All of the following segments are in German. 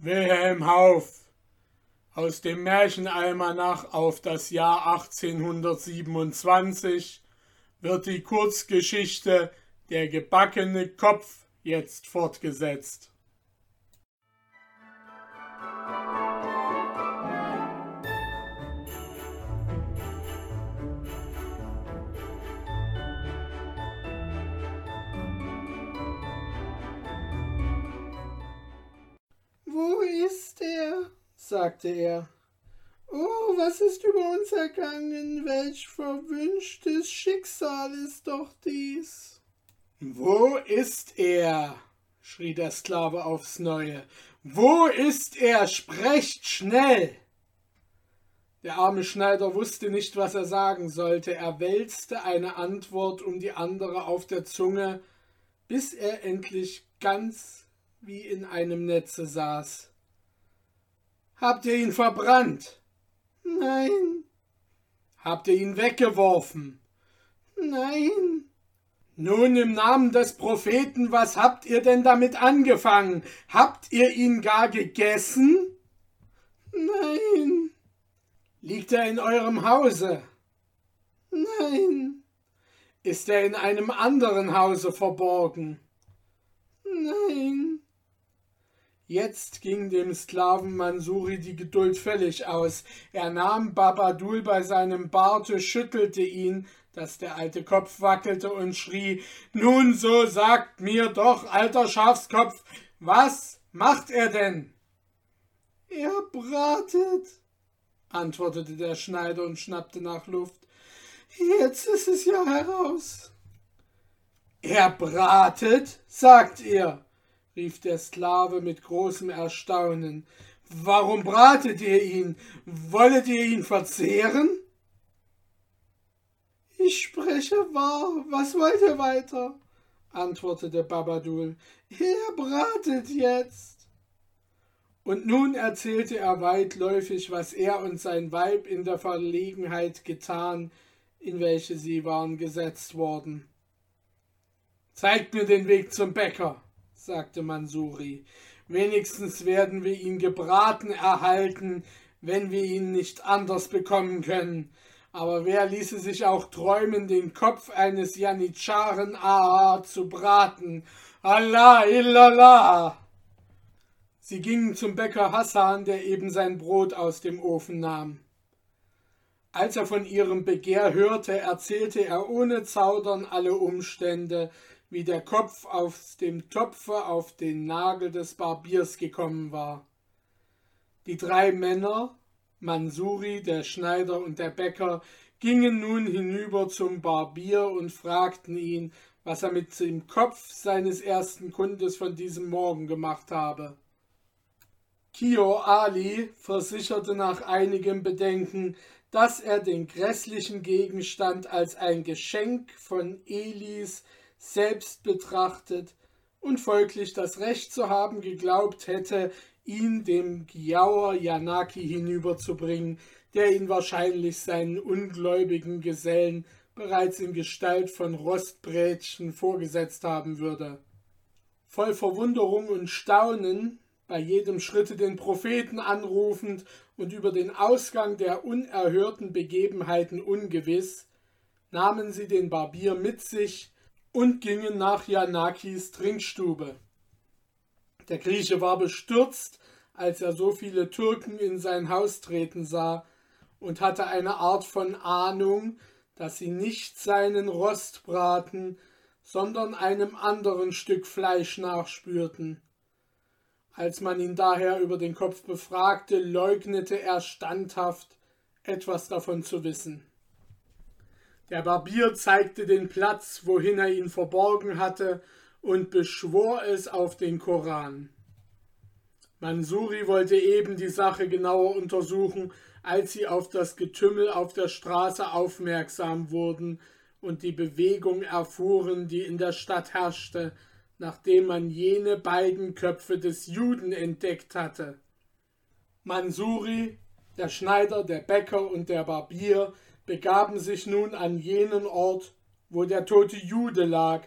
Wilhelm Hauf aus dem Märchenalmanach auf das Jahr 1827 wird die Kurzgeschichte Der gebackene Kopf jetzt fortgesetzt. Sagte er. Oh, was ist über uns ergangen? Welch verwünschtes Schicksal ist doch dies. Wo ist er? schrie der Sklave aufs neue. Wo ist er? Sprecht schnell! Der arme Schneider wusste nicht, was er sagen sollte. Er wälzte eine Antwort um die andere auf der Zunge, bis er endlich ganz wie in einem Netze saß. Habt ihr ihn verbrannt? Nein. Habt ihr ihn weggeworfen? Nein. Nun im Namen des Propheten, was habt ihr denn damit angefangen? Habt ihr ihn gar gegessen? Nein. Liegt er in eurem Hause? Nein. Ist er in einem anderen Hause verborgen? Nein. Jetzt ging dem Sklaven Mansuri die Geduld völlig aus. Er nahm Babadul bei seinem Barte, schüttelte ihn, dass der alte Kopf wackelte und schrie, Nun so sagt mir doch, alter Schafskopf, was macht er denn? Er bratet, antwortete der Schneider und schnappte nach Luft. Jetzt ist es ja heraus. Er bratet, sagt ihr rief der Sklave mit großem Erstaunen. Warum bratet ihr ihn? Wollet ihr ihn verzehren? Ich spreche wahr. Was wollt ihr weiter? antwortete Babadul. Er bratet jetzt. Und nun erzählte er weitläufig, was er und sein Weib in der Verlegenheit getan, in welche sie waren gesetzt worden. Zeigt mir den Weg zum Bäcker, sagte Mansuri. Wenigstens werden wir ihn gebraten erhalten, wenn wir ihn nicht anders bekommen können. Aber wer ließe sich auch träumen, den Kopf eines Janitscharen Aha zu braten? Allah illallah! Sie gingen zum Bäcker Hassan, der eben sein Brot aus dem Ofen nahm. Als er von ihrem Begehr hörte, erzählte er ohne Zaudern alle Umstände, wie der Kopf aus dem Topfe auf den Nagel des Barbiers gekommen war. Die drei Männer, Mansuri, der Schneider und der Bäcker, gingen nun hinüber zum Barbier und fragten ihn, was er mit dem Kopf seines ersten Kundes von diesem Morgen gemacht habe. Kio Ali versicherte nach einigem Bedenken, dass er den grässlichen Gegenstand als ein Geschenk von Elis selbst betrachtet und folglich das Recht zu haben geglaubt hätte, ihn dem Giaur Yanaki hinüberzubringen, der ihn wahrscheinlich seinen ungläubigen Gesellen bereits in Gestalt von Rostbrätchen vorgesetzt haben würde. Voll Verwunderung und Staunen, bei jedem Schritte den Propheten anrufend und über den Ausgang der unerhörten Begebenheiten ungewiss, nahmen sie den Barbier mit sich, und gingen nach Janakis Trinkstube. Der Grieche war bestürzt, als er so viele Türken in sein Haus treten sah, und hatte eine Art von Ahnung, dass sie nicht seinen Rostbraten, sondern einem anderen Stück Fleisch nachspürten. Als man ihn daher über den Kopf befragte, leugnete er standhaft, etwas davon zu wissen. Der Barbier zeigte den Platz, wohin er ihn verborgen hatte, und beschwor es auf den Koran. Mansuri wollte eben die Sache genauer untersuchen, als sie auf das Getümmel auf der Straße aufmerksam wurden und die Bewegung erfuhren, die in der Stadt herrschte, nachdem man jene beiden Köpfe des Juden entdeckt hatte. Mansuri, der Schneider, der Bäcker und der Barbier begaben sich nun an jenen Ort, wo der tote Jude lag,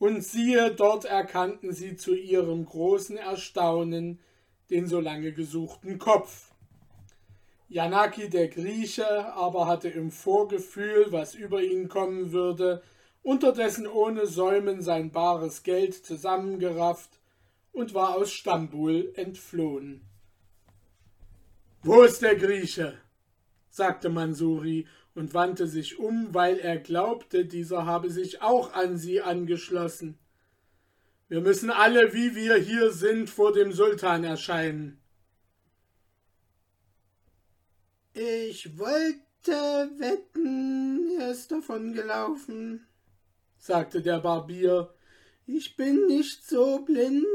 und siehe, dort erkannten sie zu ihrem großen Erstaunen den so lange gesuchten Kopf. Janaki der Grieche aber hatte im Vorgefühl, was über ihn kommen würde, unterdessen ohne Säumen sein bares Geld zusammengerafft und war aus Stambul entflohen. Wo ist der Grieche? sagte Mansuri und wandte sich um, weil er glaubte, dieser habe sich auch an sie angeschlossen. Wir müssen alle, wie wir hier sind, vor dem Sultan erscheinen. Ich wollte wetten, er ist davongelaufen, sagte der Barbier. Ich bin nicht so blind,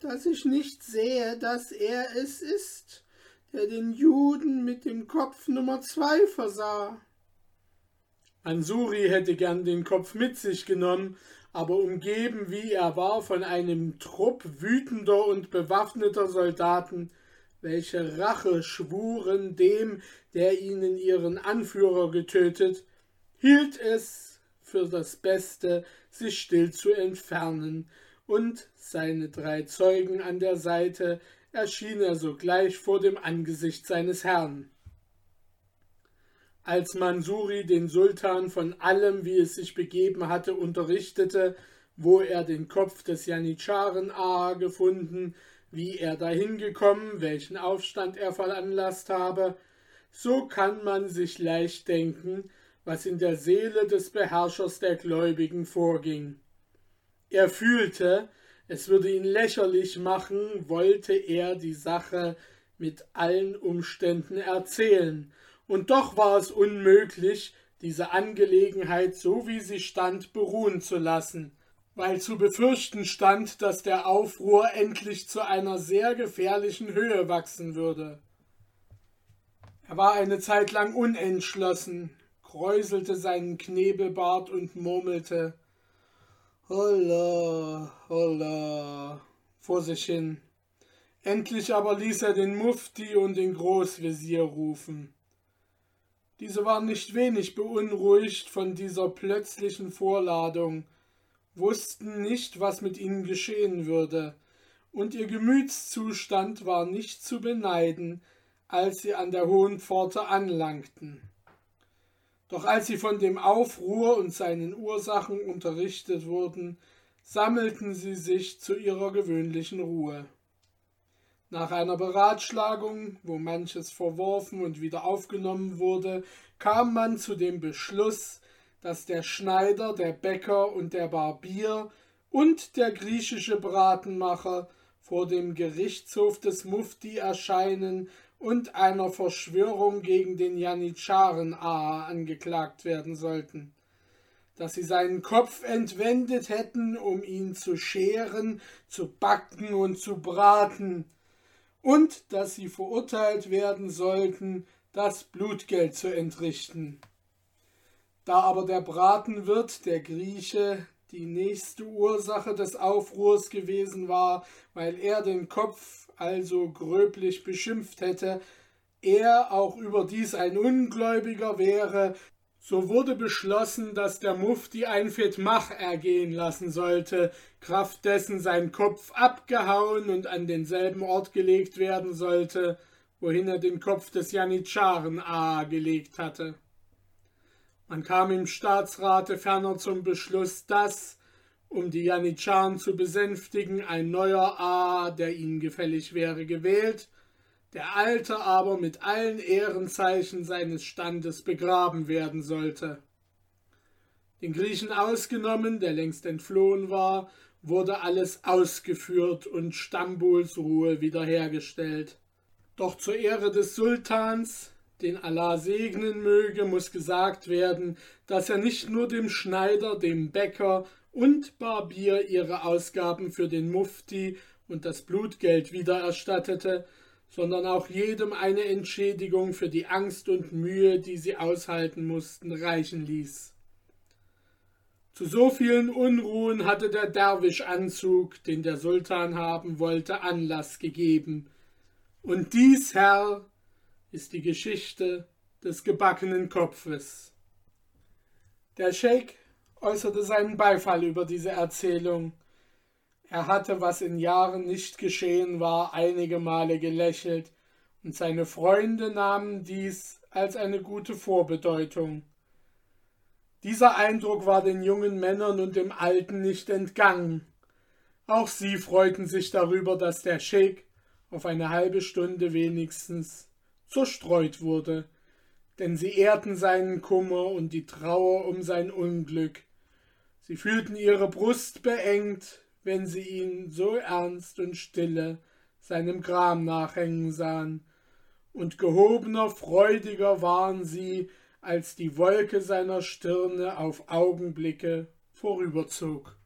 dass ich nicht sehe, dass er es ist, der den Juden mit dem Kopf Nummer zwei versah. Ansuri hätte gern den Kopf mit sich genommen, aber umgeben wie er war von einem Trupp wütender und bewaffneter Soldaten, welche Rache schwuren dem, der ihnen ihren Anführer getötet, hielt es für das Beste, sich still zu entfernen, und seine drei Zeugen an der Seite erschien er sogleich vor dem Angesicht seines Herrn. Als Mansuri den Sultan von allem, wie es sich begeben hatte, unterrichtete, wo er den Kopf des Janitscharen Aa gefunden, wie er dahin gekommen, welchen Aufstand er veranlasst habe, so kann man sich leicht denken, was in der Seele des Beherrschers der Gläubigen vorging. Er fühlte, es würde ihn lächerlich machen, wollte er die Sache mit allen Umständen erzählen, und doch war es unmöglich, diese Angelegenheit so wie sie stand beruhen zu lassen, weil zu befürchten stand, dass der Aufruhr endlich zu einer sehr gefährlichen Höhe wachsen würde. Er war eine Zeit lang unentschlossen, kräuselte seinen Knebelbart und murmelte Holla, holla vor sich hin. Endlich aber ließ er den Mufti und den Großvezier rufen. Diese waren nicht wenig beunruhigt von dieser plötzlichen Vorladung, wussten nicht, was mit ihnen geschehen würde, und ihr Gemütszustand war nicht zu beneiden, als sie an der hohen Pforte anlangten. Doch als sie von dem Aufruhr und seinen Ursachen unterrichtet wurden, sammelten sie sich zu ihrer gewöhnlichen Ruhe. Nach einer Beratschlagung, wo manches verworfen und wieder aufgenommen wurde, kam man zu dem Beschluss, dass der Schneider, der Bäcker und der Barbier und der griechische Bratenmacher vor dem Gerichtshof des Mufti erscheinen und einer Verschwörung gegen den Janitscharen Aha angeklagt werden sollten. Dass sie seinen Kopf entwendet hätten, um ihn zu scheren, zu backen und zu braten, und dass sie verurteilt werden sollten, das Blutgeld zu entrichten. Da aber der Bratenwirt, der Grieche, die nächste Ursache des Aufruhrs gewesen war, weil er den Kopf also gröblich beschimpft hätte, er auch überdies ein Ungläubiger wäre, so wurde beschlossen, dass der Mufti ein Fetmach ergehen lassen sollte, kraft dessen sein Kopf abgehauen und an denselben Ort gelegt werden sollte, wohin er den Kopf des Janitscharen A gelegt hatte. Man kam im Staatsrate ferner zum Beschluss, dass, um die Janitscharen zu besänftigen, ein neuer A, der ihnen gefällig wäre, gewählt der Alte aber mit allen Ehrenzeichen seines Standes begraben werden sollte. Den Griechen ausgenommen, der längst entflohen war, wurde alles ausgeführt und Stambuls Ruhe wiederhergestellt. Doch zur Ehre des Sultans, den Allah segnen möge, muss gesagt werden, dass er nicht nur dem Schneider, dem Bäcker und Barbier ihre Ausgaben für den Mufti und das Blutgeld wiedererstattete, sondern auch jedem eine Entschädigung für die Angst und Mühe, die sie aushalten mussten, reichen ließ. Zu so vielen Unruhen hatte der Derwischanzug, den der Sultan haben wollte, Anlass gegeben. Und dies, Herr, ist die Geschichte des gebackenen Kopfes. Der Scheik äußerte seinen Beifall über diese Erzählung. Er hatte, was in Jahren nicht geschehen war, einige Male gelächelt, und seine Freunde nahmen dies als eine gute Vorbedeutung. Dieser Eindruck war den jungen Männern und dem Alten nicht entgangen. Auch sie freuten sich darüber, dass der Scheik auf eine halbe Stunde wenigstens zerstreut wurde, denn sie ehrten seinen Kummer und die Trauer um sein Unglück. Sie fühlten ihre Brust beengt, wenn sie ihn so ernst und stille seinem Gram nachhängen sahen, und gehobener, freudiger waren sie, als die Wolke seiner Stirne auf Augenblicke vorüberzog.